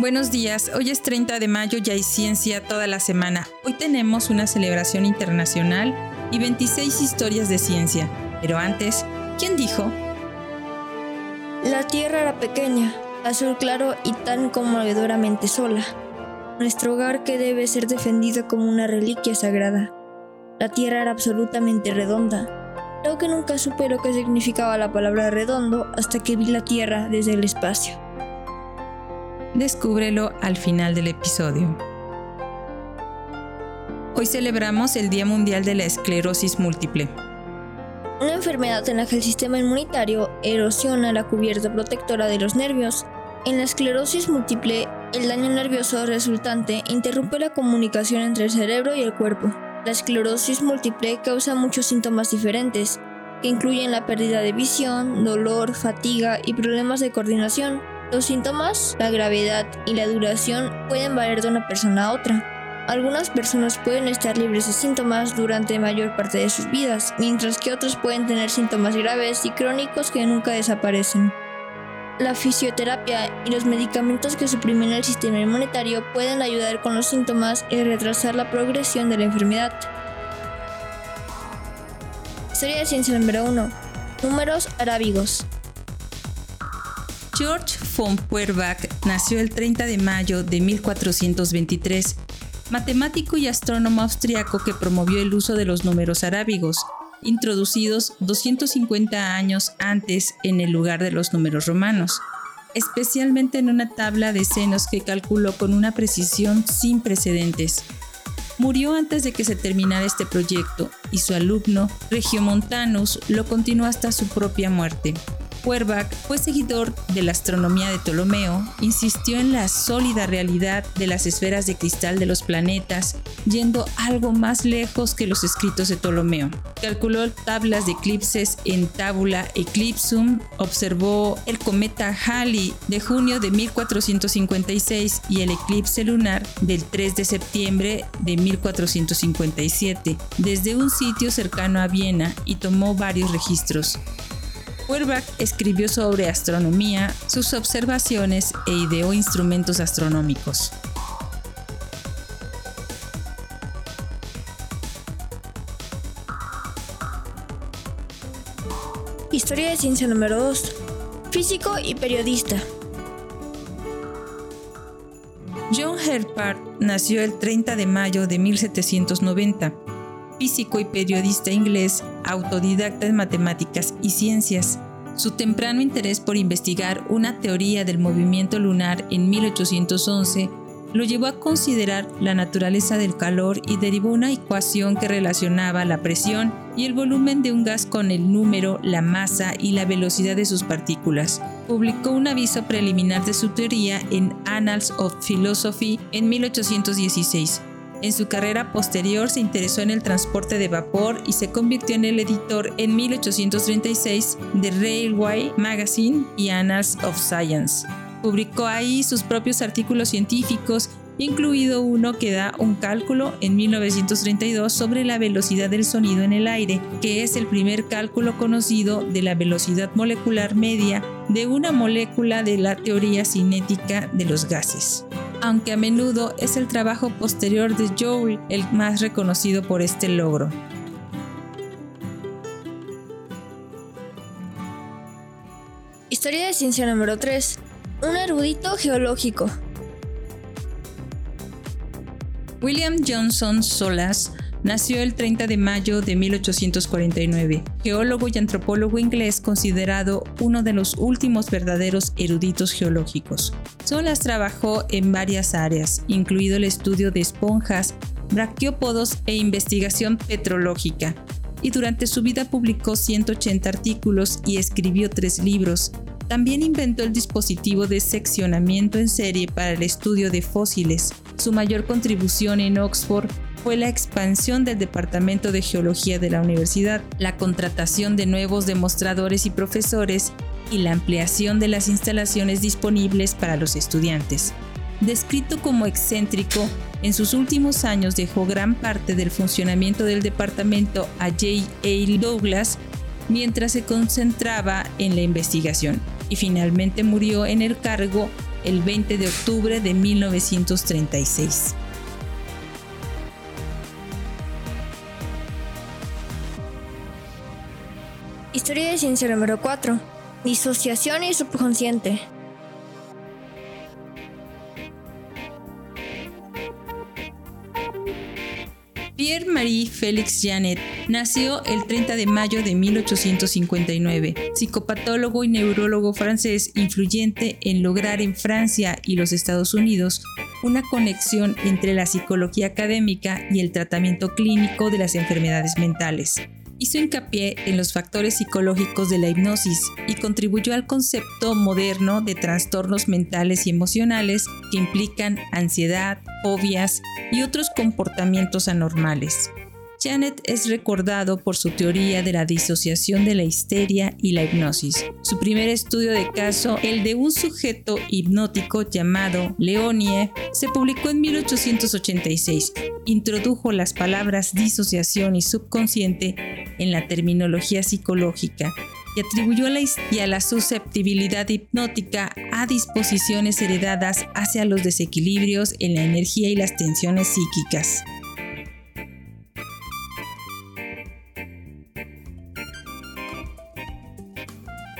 Buenos días, hoy es 30 de mayo y hay ciencia toda la semana. Hoy tenemos una celebración internacional y 26 historias de ciencia. Pero antes, ¿quién dijo? La Tierra era pequeña, azul claro y tan conmovedoramente sola. Nuestro hogar que debe ser defendido como una reliquia sagrada. La Tierra era absolutamente redonda. Creo que nunca supe lo que significaba la palabra redondo hasta que vi la Tierra desde el espacio. Descúbrelo al final del episodio. Hoy celebramos el Día Mundial de la Esclerosis Múltiple. Una enfermedad en la que el sistema inmunitario erosiona la cubierta protectora de los nervios. En la esclerosis múltiple, el daño nervioso resultante interrumpe la comunicación entre el cerebro y el cuerpo. La esclerosis múltiple causa muchos síntomas diferentes, que incluyen la pérdida de visión, dolor, fatiga y problemas de coordinación. Los síntomas, la gravedad y la duración pueden variar de una persona a otra. Algunas personas pueden estar libres de síntomas durante mayor parte de sus vidas, mientras que otros pueden tener síntomas graves y crónicos que nunca desaparecen. La fisioterapia y los medicamentos que suprimen el sistema inmunitario pueden ayudar con los síntomas y retrasar la progresión de la enfermedad. Historia de ciencia número 1. Números arábigos. George von Feuerbach nació el 30 de mayo de 1423, matemático y astrónomo austriaco que promovió el uso de los números arábigos, introducidos 250 años antes en el lugar de los números romanos, especialmente en una tabla de senos que calculó con una precisión sin precedentes. Murió antes de que se terminara este proyecto y su alumno, Regiomontanus, lo continuó hasta su propia muerte. Feuerbach fue seguidor de la astronomía de Ptolomeo, insistió en la sólida realidad de las esferas de cristal de los planetas, yendo algo más lejos que los escritos de Ptolomeo. Calculó tablas de eclipses en Tabula Eclipsum, observó el cometa Halley de junio de 1456 y el eclipse lunar del 3 de septiembre de 1457 desde un sitio cercano a Viena y tomó varios registros. Feuerbach escribió sobre astronomía, sus observaciones e ideó instrumentos astronómicos. Historia de ciencia número 2. Físico y periodista. John Herpart nació el 30 de mayo de 1790 físico y periodista inglés, autodidacta en matemáticas y ciencias. Su temprano interés por investigar una teoría del movimiento lunar en 1811 lo llevó a considerar la naturaleza del calor y derivó una ecuación que relacionaba la presión y el volumen de un gas con el número, la masa y la velocidad de sus partículas. Publicó un aviso preliminar de su teoría en Annals of Philosophy en 1816 en su carrera posterior se interesó en el transporte de vapor y se convirtió en el editor en 1836 de Railway Magazine y Annals of Science. Publicó ahí sus propios artículos científicos, incluido uno que da un cálculo en 1932 sobre la velocidad del sonido en el aire, que es el primer cálculo conocido de la velocidad molecular media de una molécula de la teoría cinética de los gases aunque a menudo es el trabajo posterior de Joule el más reconocido por este logro. Historia de ciencia número 3. Un erudito geológico. William Johnson Solas Nació el 30 de mayo de 1849, geólogo y antropólogo inglés considerado uno de los últimos verdaderos eruditos geológicos. Solas trabajó en varias áreas, incluido el estudio de esponjas, braquiópodos e investigación petrológica, y durante su vida publicó 180 artículos y escribió tres libros. También inventó el dispositivo de seccionamiento en serie para el estudio de fósiles. Su mayor contribución en Oxford fue la expansión del Departamento de Geología de la universidad, la contratación de nuevos demostradores y profesores y la ampliación de las instalaciones disponibles para los estudiantes. Descrito como excéntrico, en sus últimos años dejó gran parte del funcionamiento del departamento a J. A. Douglas mientras se concentraba en la investigación y finalmente murió en el cargo el 20 de octubre de 1936. Historia de ciencia número 4. Disociación y subconsciente. Pierre-Marie Félix Janet nació el 30 de mayo de 1859, psicopatólogo y neurólogo francés influyente en lograr en Francia y los Estados Unidos una conexión entre la psicología académica y el tratamiento clínico de las enfermedades mentales hizo hincapié en los factores psicológicos de la hipnosis y contribuyó al concepto moderno de trastornos mentales y emocionales que implican ansiedad, fobias y otros comportamientos anormales. Janet es recordado por su teoría de la disociación de la histeria y la hipnosis. Su primer estudio de caso, el de un sujeto hipnótico llamado Leonie, se publicó en 1886. Introdujo las palabras disociación y subconsciente en la terminología psicológica y atribuyó a la, y a la susceptibilidad hipnótica a disposiciones heredadas hacia los desequilibrios en la energía y las tensiones psíquicas.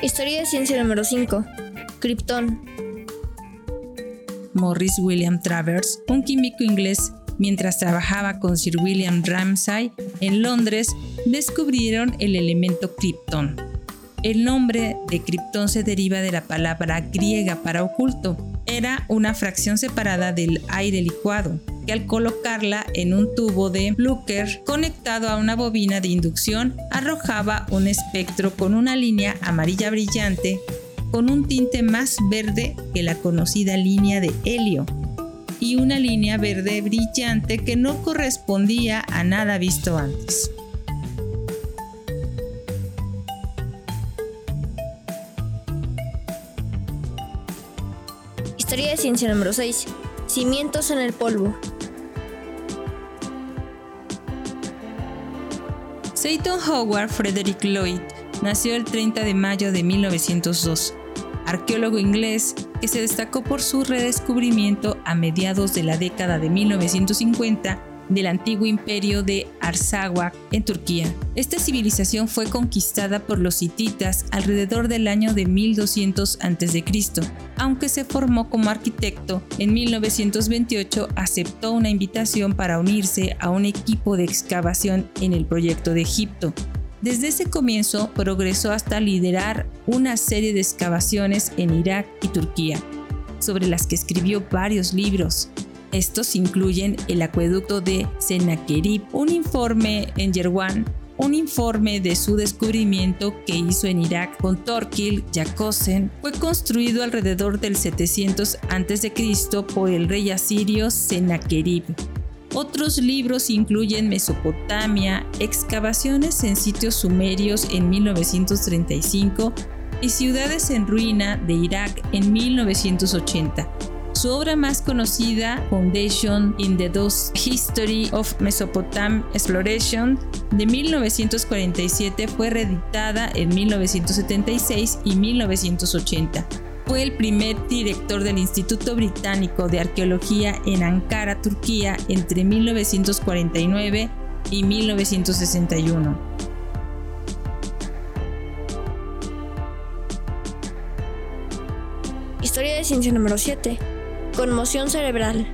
Historia de ciencia número 5. Krypton. Morris William Travers, un químico inglés, mientras trabajaba con Sir William Ramsay en Londres, descubrieron el elemento Krypton. El nombre de Krypton se deriva de la palabra griega para oculto. Era una fracción separada del aire licuado al colocarla en un tubo de Blücher conectado a una bobina de inducción arrojaba un espectro con una línea amarilla brillante con un tinte más verde que la conocida línea de helio y una línea verde brillante que no correspondía a nada visto antes. Historia de ciencia número 6. Cimientos en el polvo. Seaton Howard Frederick Lloyd nació el 30 de mayo de 1902, arqueólogo inglés que se destacó por su redescubrimiento a mediados de la década de 1950 del antiguo imperio de Arsawak en Turquía. Esta civilización fue conquistada por los hititas alrededor del año de 1200 a.C. Aunque se formó como arquitecto, en 1928 aceptó una invitación para unirse a un equipo de excavación en el proyecto de Egipto. Desde ese comienzo progresó hasta liderar una serie de excavaciones en Irak y Turquía, sobre las que escribió varios libros, estos incluyen el acueducto de Sennacherib, un informe en Yerwan, un informe de su descubrimiento que hizo en Irak con Torquil Yakosen fue construido alrededor del 700 a.C. por el rey asirio Sennacherib. Otros libros incluyen Mesopotamia, excavaciones en sitios sumerios en 1935 y ciudades en ruina de Irak en 1980. Su obra más conocida, Foundation in the Dust History of Mesopotam Exploration, de 1947, fue reeditada en 1976 y 1980. Fue el primer director del Instituto Británico de Arqueología en Ankara, Turquía, entre 1949 y 1961. Historia de ciencia número 7. Conmoción cerebral.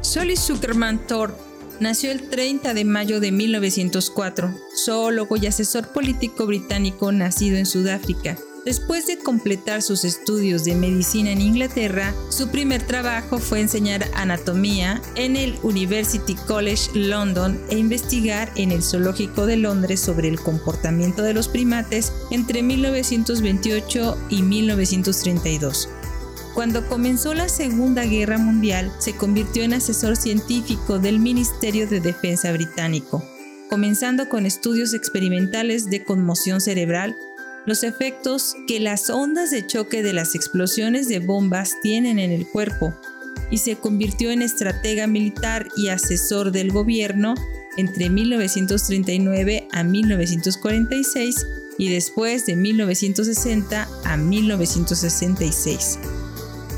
Solly Zuckerman Thorpe nació el 30 de mayo de 1904, zoólogo y asesor político británico nacido en Sudáfrica. Después de completar sus estudios de medicina en Inglaterra, su primer trabajo fue enseñar anatomía en el University College London e investigar en el Zoológico de Londres sobre el comportamiento de los primates entre 1928 y 1932. Cuando comenzó la Segunda Guerra Mundial, se convirtió en asesor científico del Ministerio de Defensa británico, comenzando con estudios experimentales de conmoción cerebral los efectos que las ondas de choque de las explosiones de bombas tienen en el cuerpo y se convirtió en estratega militar y asesor del gobierno entre 1939 a 1946 y después de 1960 a 1966.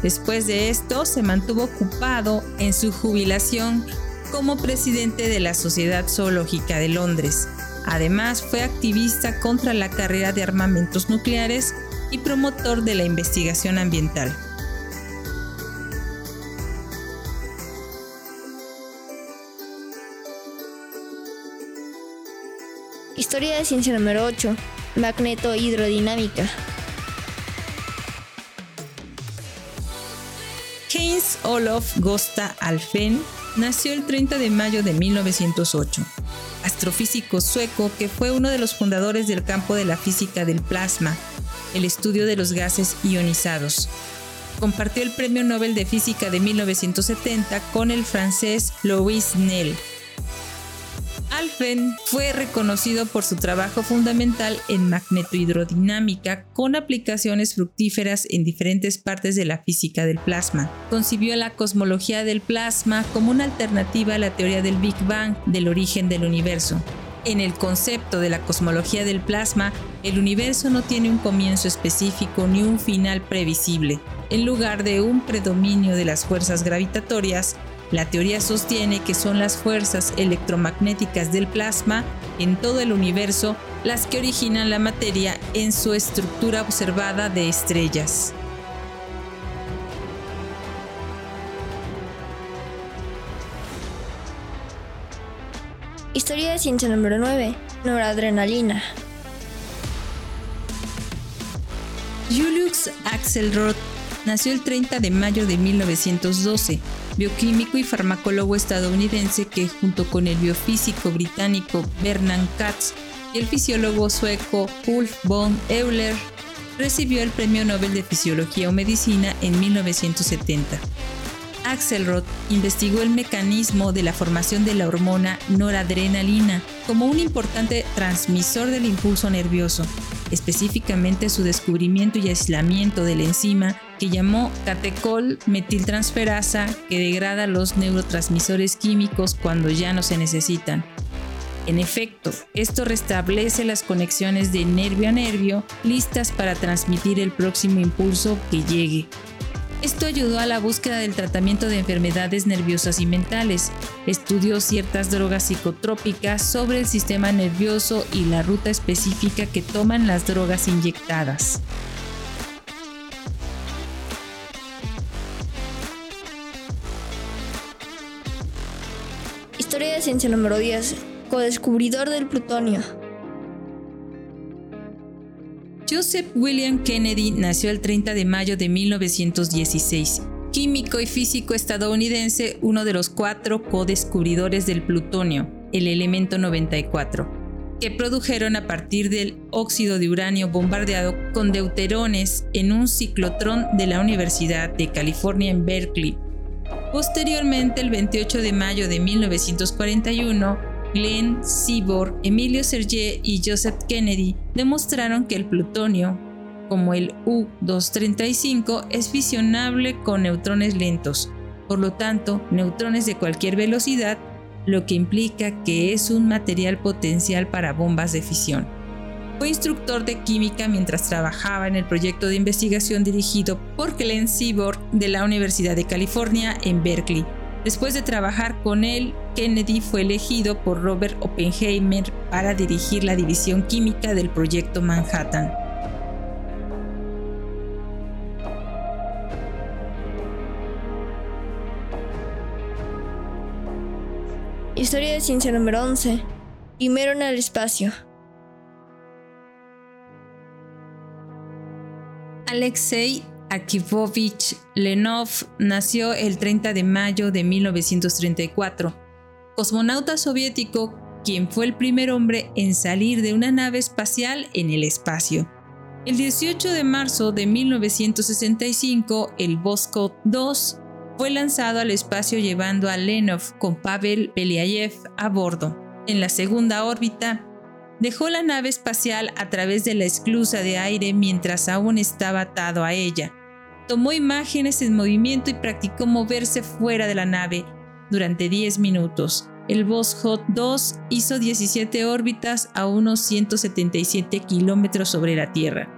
Después de esto se mantuvo ocupado en su jubilación como presidente de la Sociedad Zoológica de Londres. Además fue activista contra la carrera de armamentos nucleares y promotor de la investigación ambiental. Historia de ciencia número 8. Magneto-hidrodinámica. Heinz Olof Gosta Alfen nació el 30 de mayo de 1908, astrofísico sueco que fue uno de los fundadores del campo de la física del plasma, el estudio de los gases ionizados. Compartió el Premio Nobel de Física de 1970 con el francés Louis Nel Fue reconocido por su trabajo fundamental en magnetohidrodinámica con aplicaciones fructíferas en diferentes partes de la física del plasma. Concibió la cosmología del plasma como una alternativa a la teoría del Big Bang del origen del universo. En el concepto de la cosmología del plasma, el universo no tiene un comienzo específico ni un final previsible. En lugar de un predominio de las fuerzas gravitatorias, la teoría sostiene que son las fuerzas electromagnéticas del plasma en todo el universo las que originan la materia en su estructura observada de estrellas. Historia de ciencia número 9. Noradrenalina. Julius Axelrod nació el 30 de mayo de 1912 bioquímico y farmacólogo estadounidense que junto con el biofísico británico Bernard Katz y el fisiólogo sueco Ulf von Euler recibió el Premio Nobel de Fisiología o Medicina en 1970. Axelrod investigó el mecanismo de la formación de la hormona noradrenalina como un importante transmisor del impulso nervioso, específicamente su descubrimiento y aislamiento de la enzima que llamó catecol metiltransferasa que degrada los neurotransmisores químicos cuando ya no se necesitan. En efecto, esto restablece las conexiones de nervio a nervio listas para transmitir el próximo impulso que llegue. Esto ayudó a la búsqueda del tratamiento de enfermedades nerviosas y mentales. Estudió ciertas drogas psicotrópicas sobre el sistema nervioso y la ruta específica que toman las drogas inyectadas. Historia de ciencia número 10. Codescubridor del plutonio. Joseph William Kennedy nació el 30 de mayo de 1916. Químico y físico estadounidense, uno de los cuatro codescubridores del plutonio, el elemento 94, que produjeron a partir del óxido de uranio bombardeado con deuterones en un ciclotrón de la Universidad de California en Berkeley, Posteriormente, el 28 de mayo de 1941, Glenn Seaborg, Emilio Serge y Joseph Kennedy demostraron que el plutonio, como el U-235, es fisionable con neutrones lentos, por lo tanto, neutrones de cualquier velocidad, lo que implica que es un material potencial para bombas de fisión. Fue instructor de química mientras trabajaba en el proyecto de investigación dirigido por Glenn Seaborg de la Universidad de California en Berkeley. Después de trabajar con él, Kennedy fue elegido por Robert Oppenheimer para dirigir la división química del proyecto Manhattan. Historia de ciencia número 11. Primero en el espacio. Alexei Akivovich Lenov nació el 30 de mayo de 1934, cosmonauta soviético quien fue el primer hombre en salir de una nave espacial en el espacio. El 18 de marzo de 1965, el Voskhod 2 fue lanzado al espacio llevando a Lenov con Pavel Beliayev a bordo. En la segunda órbita, dejó la nave espacial a través de la esclusa de aire mientras aún estaba atado a ella. Tomó imágenes en movimiento y practicó moverse fuera de la nave, durante 10 minutos. El Voskhod 2 hizo 17 órbitas a unos 177 kilómetros sobre la Tierra.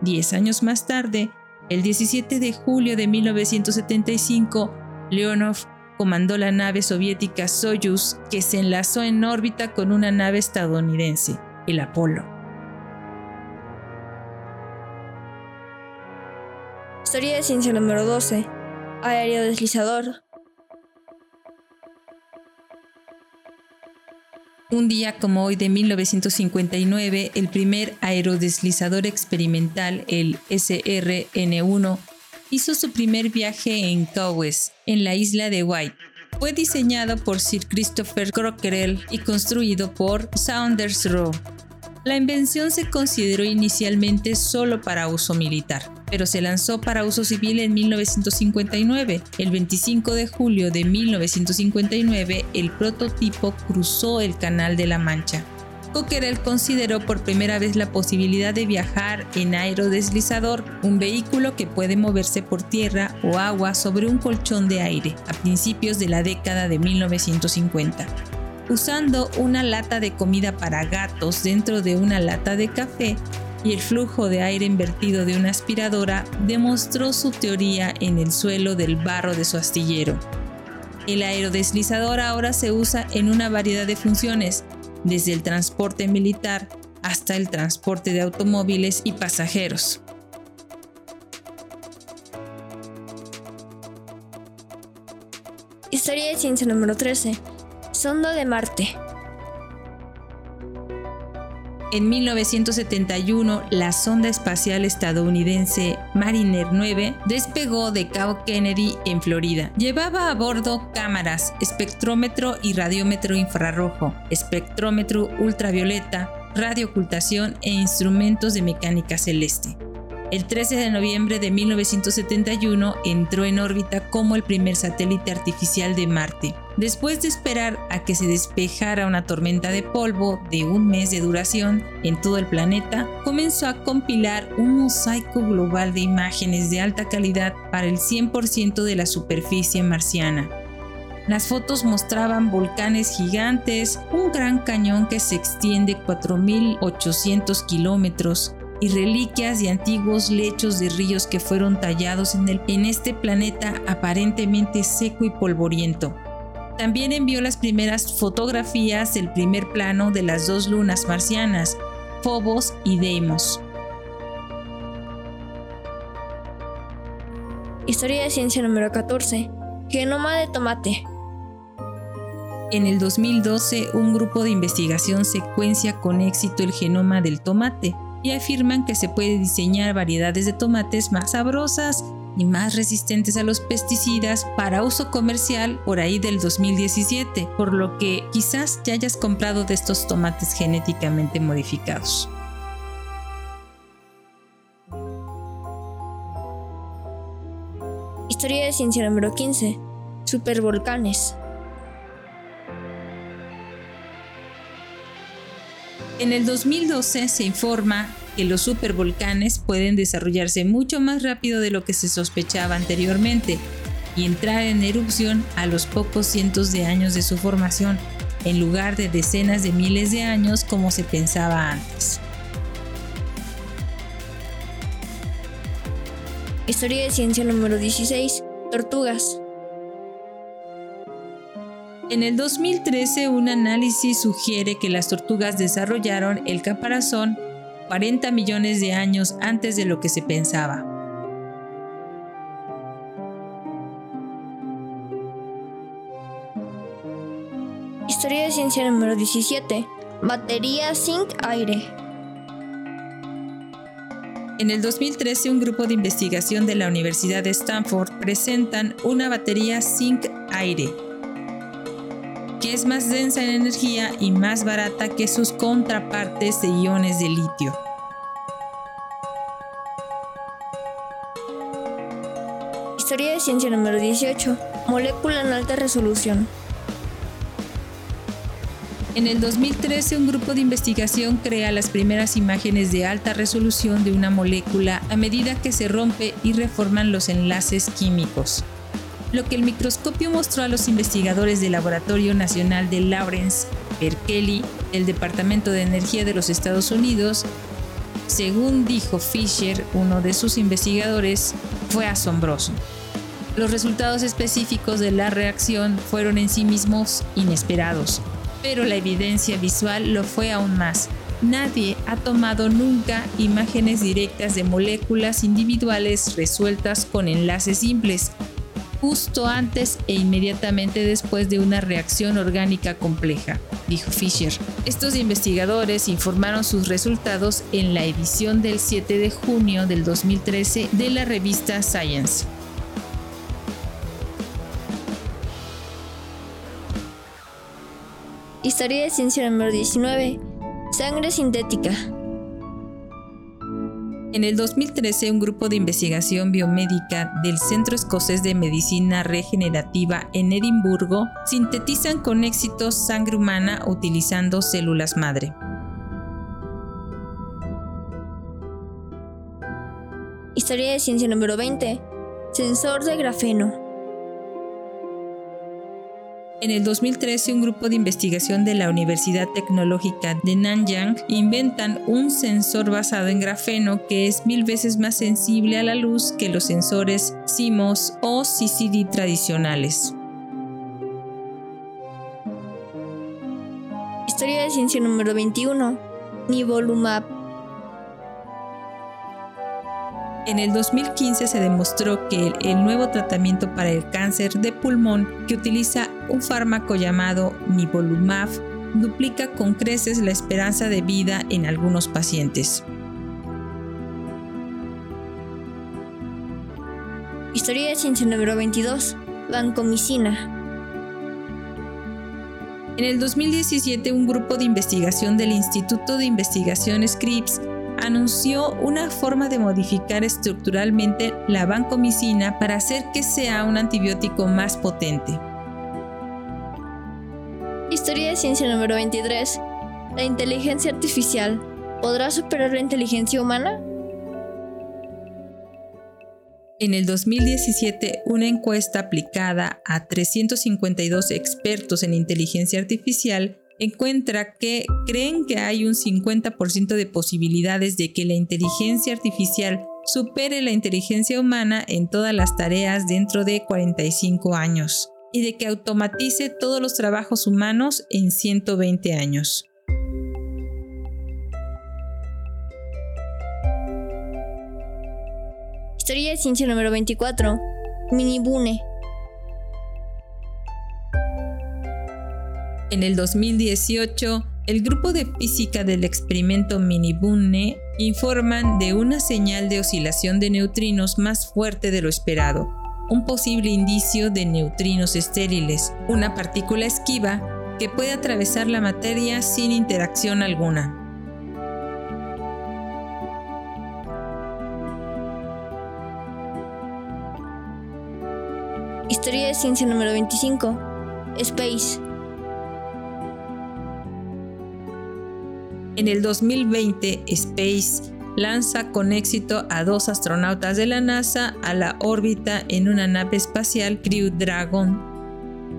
Diez años más tarde, el 17 de julio de 1975, Leonov comandó la nave soviética Soyuz que se enlazó en órbita con una nave estadounidense, el Apolo. Historia de ciencia número 12. Aerodeslizador. Un día como hoy de 1959, el primer aerodeslizador experimental, el SRN-1, hizo su primer viaje en Cowes, en la isla de White. Fue diseñado por Sir Christopher Crockerell y construido por Saunders Rowe. La invención se consideró inicialmente solo para uso militar, pero se lanzó para uso civil en 1959. El 25 de julio de 1959, el prototipo cruzó el Canal de la Mancha. Coquerel consideró por primera vez la posibilidad de viajar en aerodeslizador, un vehículo que puede moverse por tierra o agua sobre un colchón de aire, a principios de la década de 1950. Usando una lata de comida para gatos dentro de una lata de café y el flujo de aire invertido de una aspiradora, demostró su teoría en el suelo del barro de su astillero. El aerodeslizador ahora se usa en una variedad de funciones, desde el transporte militar hasta el transporte de automóviles y pasajeros. Historia de ciencia número 13. Sonda de Marte. En 1971, la sonda espacial estadounidense Mariner 9 despegó de Cabo Kennedy en Florida. Llevaba a bordo cámaras, espectrómetro y radiómetro infrarrojo, espectrómetro ultravioleta, radioocultación e instrumentos de mecánica celeste. El 13 de noviembre de 1971 entró en órbita como el primer satélite artificial de Marte. Después de esperar a que se despejara una tormenta de polvo de un mes de duración en todo el planeta, comenzó a compilar un mosaico global de imágenes de alta calidad para el 100% de la superficie marciana. Las fotos mostraban volcanes gigantes, un gran cañón que se extiende 4.800 kilómetros, y reliquias de antiguos lechos de ríos que fueron tallados en, el, en este planeta aparentemente seco y polvoriento. También envió las primeras fotografías del primer plano de las dos lunas marcianas, Phobos y Deimos. Historia de ciencia número 14. Genoma de tomate. En el 2012, un grupo de investigación secuencia con éxito el genoma del tomate y afirman que se puede diseñar variedades de tomates más sabrosas y más resistentes a los pesticidas para uso comercial por ahí del 2017, por lo que quizás ya hayas comprado de estos tomates genéticamente modificados. Historia de ciencia número 15. Supervolcanes. En el 2012 se informa que los supervolcanes pueden desarrollarse mucho más rápido de lo que se sospechaba anteriormente y entrar en erupción a los pocos cientos de años de su formación, en lugar de decenas de miles de años como se pensaba antes. Historia de ciencia número 16. Tortugas. En el 2013, un análisis sugiere que las tortugas desarrollaron el caparazón 40 millones de años antes de lo que se pensaba. Historia de ciencia número 17. Batería zinc-aire. En el 2013, un grupo de investigación de la Universidad de Stanford presentan una batería zinc-aire que es más densa en energía y más barata que sus contrapartes de iones de litio. Historia de ciencia número 18. Molécula en alta resolución. En el 2013, un grupo de investigación crea las primeras imágenes de alta resolución de una molécula a medida que se rompe y reforman los enlaces químicos. Lo que el microscopio mostró a los investigadores del Laboratorio Nacional de Lawrence Berkeley, el Departamento de Energía de los Estados Unidos, según dijo Fisher, uno de sus investigadores, fue asombroso. Los resultados específicos de la reacción fueron en sí mismos inesperados, pero la evidencia visual lo fue aún más. Nadie ha tomado nunca imágenes directas de moléculas individuales resueltas con enlaces simples, justo antes e inmediatamente después de una reacción orgánica compleja, dijo Fisher. Estos investigadores informaron sus resultados en la edición del 7 de junio del 2013 de la revista Science. Historia de ciencia número 19. Sangre sintética. En el 2013, un grupo de investigación biomédica del Centro Escocés de Medicina Regenerativa en Edimburgo sintetizan con éxito sangre humana utilizando células madre. Historia de ciencia número 20. Sensor de grafeno. En el 2013, un grupo de investigación de la Universidad Tecnológica de Nanyang inventan un sensor basado en grafeno que es mil veces más sensible a la luz que los sensores CMOS o CCD tradicionales. Historia de ciencia número 21. Nivolumab. En el 2015 se demostró que el nuevo tratamiento para el cáncer de pulmón que utiliza un fármaco llamado nivolumab duplica con creces la esperanza de vida en algunos pacientes. Historia de ciencia número 22. Vancomicina. En el 2017, un grupo de investigación del Instituto de Investigación Scripps anunció una forma de modificar estructuralmente la vancomicina para hacer que sea un antibiótico más potente. Historia de ciencia número 23. La inteligencia artificial. ¿Podrá superar la inteligencia humana? En el 2017, una encuesta aplicada a 352 expertos en inteligencia artificial encuentra que creen que hay un 50% de posibilidades de que la inteligencia artificial supere la inteligencia humana en todas las tareas dentro de 45 años y de que automatice todos los trabajos humanos en 120 años. Historia de ciencia número 24. Minibune. En el 2018, el grupo de física del experimento Minibune informan de una señal de oscilación de neutrinos más fuerte de lo esperado, un posible indicio de neutrinos estériles, una partícula esquiva que puede atravesar la materia sin interacción alguna. Historia de ciencia número 25. Space. En el 2020, Space lanza con éxito a dos astronautas de la NASA a la órbita en una nave espacial Crew Dragon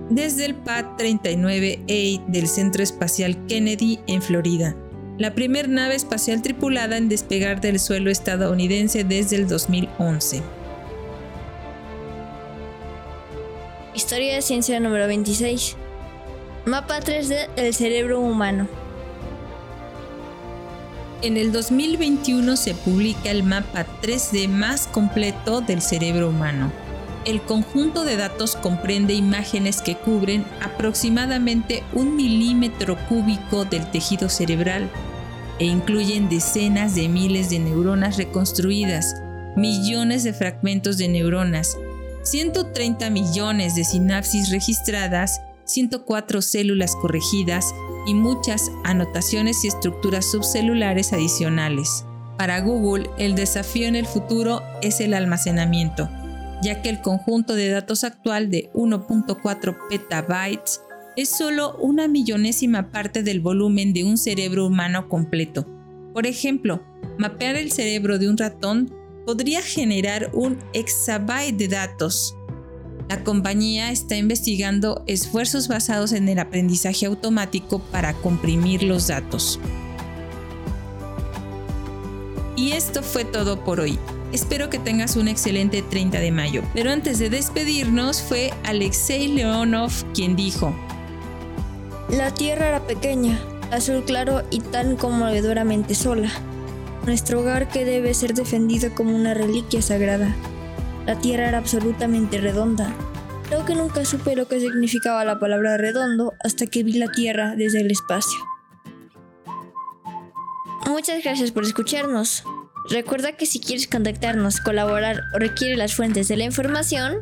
desde el Pad 39A del Centro Espacial Kennedy en Florida, la primera nave espacial tripulada en despegar del suelo estadounidense desde el 2011. Historia de ciencia número 26. Mapa 3D del cerebro humano. En el 2021 se publica el mapa 3D más completo del cerebro humano. El conjunto de datos comprende imágenes que cubren aproximadamente un milímetro cúbico del tejido cerebral e incluyen decenas de miles de neuronas reconstruidas, millones de fragmentos de neuronas, 130 millones de sinapsis registradas, 104 células corregidas y muchas anotaciones y estructuras subcelulares adicionales. Para Google, el desafío en el futuro es el almacenamiento, ya que el conjunto de datos actual de 1.4 petabytes es solo una millonésima parte del volumen de un cerebro humano completo. Por ejemplo, mapear el cerebro de un ratón podría generar un exabyte de datos. La compañía está investigando esfuerzos basados en el aprendizaje automático para comprimir los datos. Y esto fue todo por hoy. Espero que tengas un excelente 30 de mayo. Pero antes de despedirnos fue Alexei Leonov quien dijo, La Tierra era pequeña, azul claro y tan conmovedoramente sola. Nuestro hogar que debe ser defendido como una reliquia sagrada. La Tierra era absolutamente redonda. Creo que nunca supe lo que significaba la palabra redondo hasta que vi la Tierra desde el espacio. Muchas gracias por escucharnos. Recuerda que si quieres contactarnos, colaborar o requiere las fuentes de la información,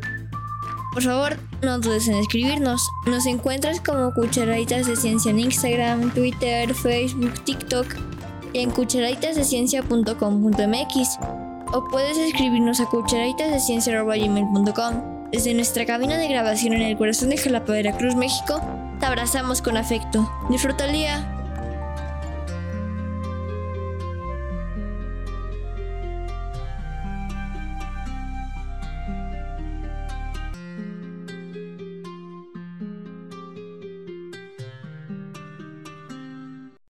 por favor no dudes en escribirnos. Nos encuentras como Cucharaditas de Ciencia en Instagram, Twitter, Facebook, TikTok y en cucharaditasdeciencia.com.mx o puedes escribirnos a cucharaditasdeciencia.com. Desde nuestra cabina de grabación en el corazón de Jalapa, Veracruz, México, te abrazamos con afecto. Disfruta el día.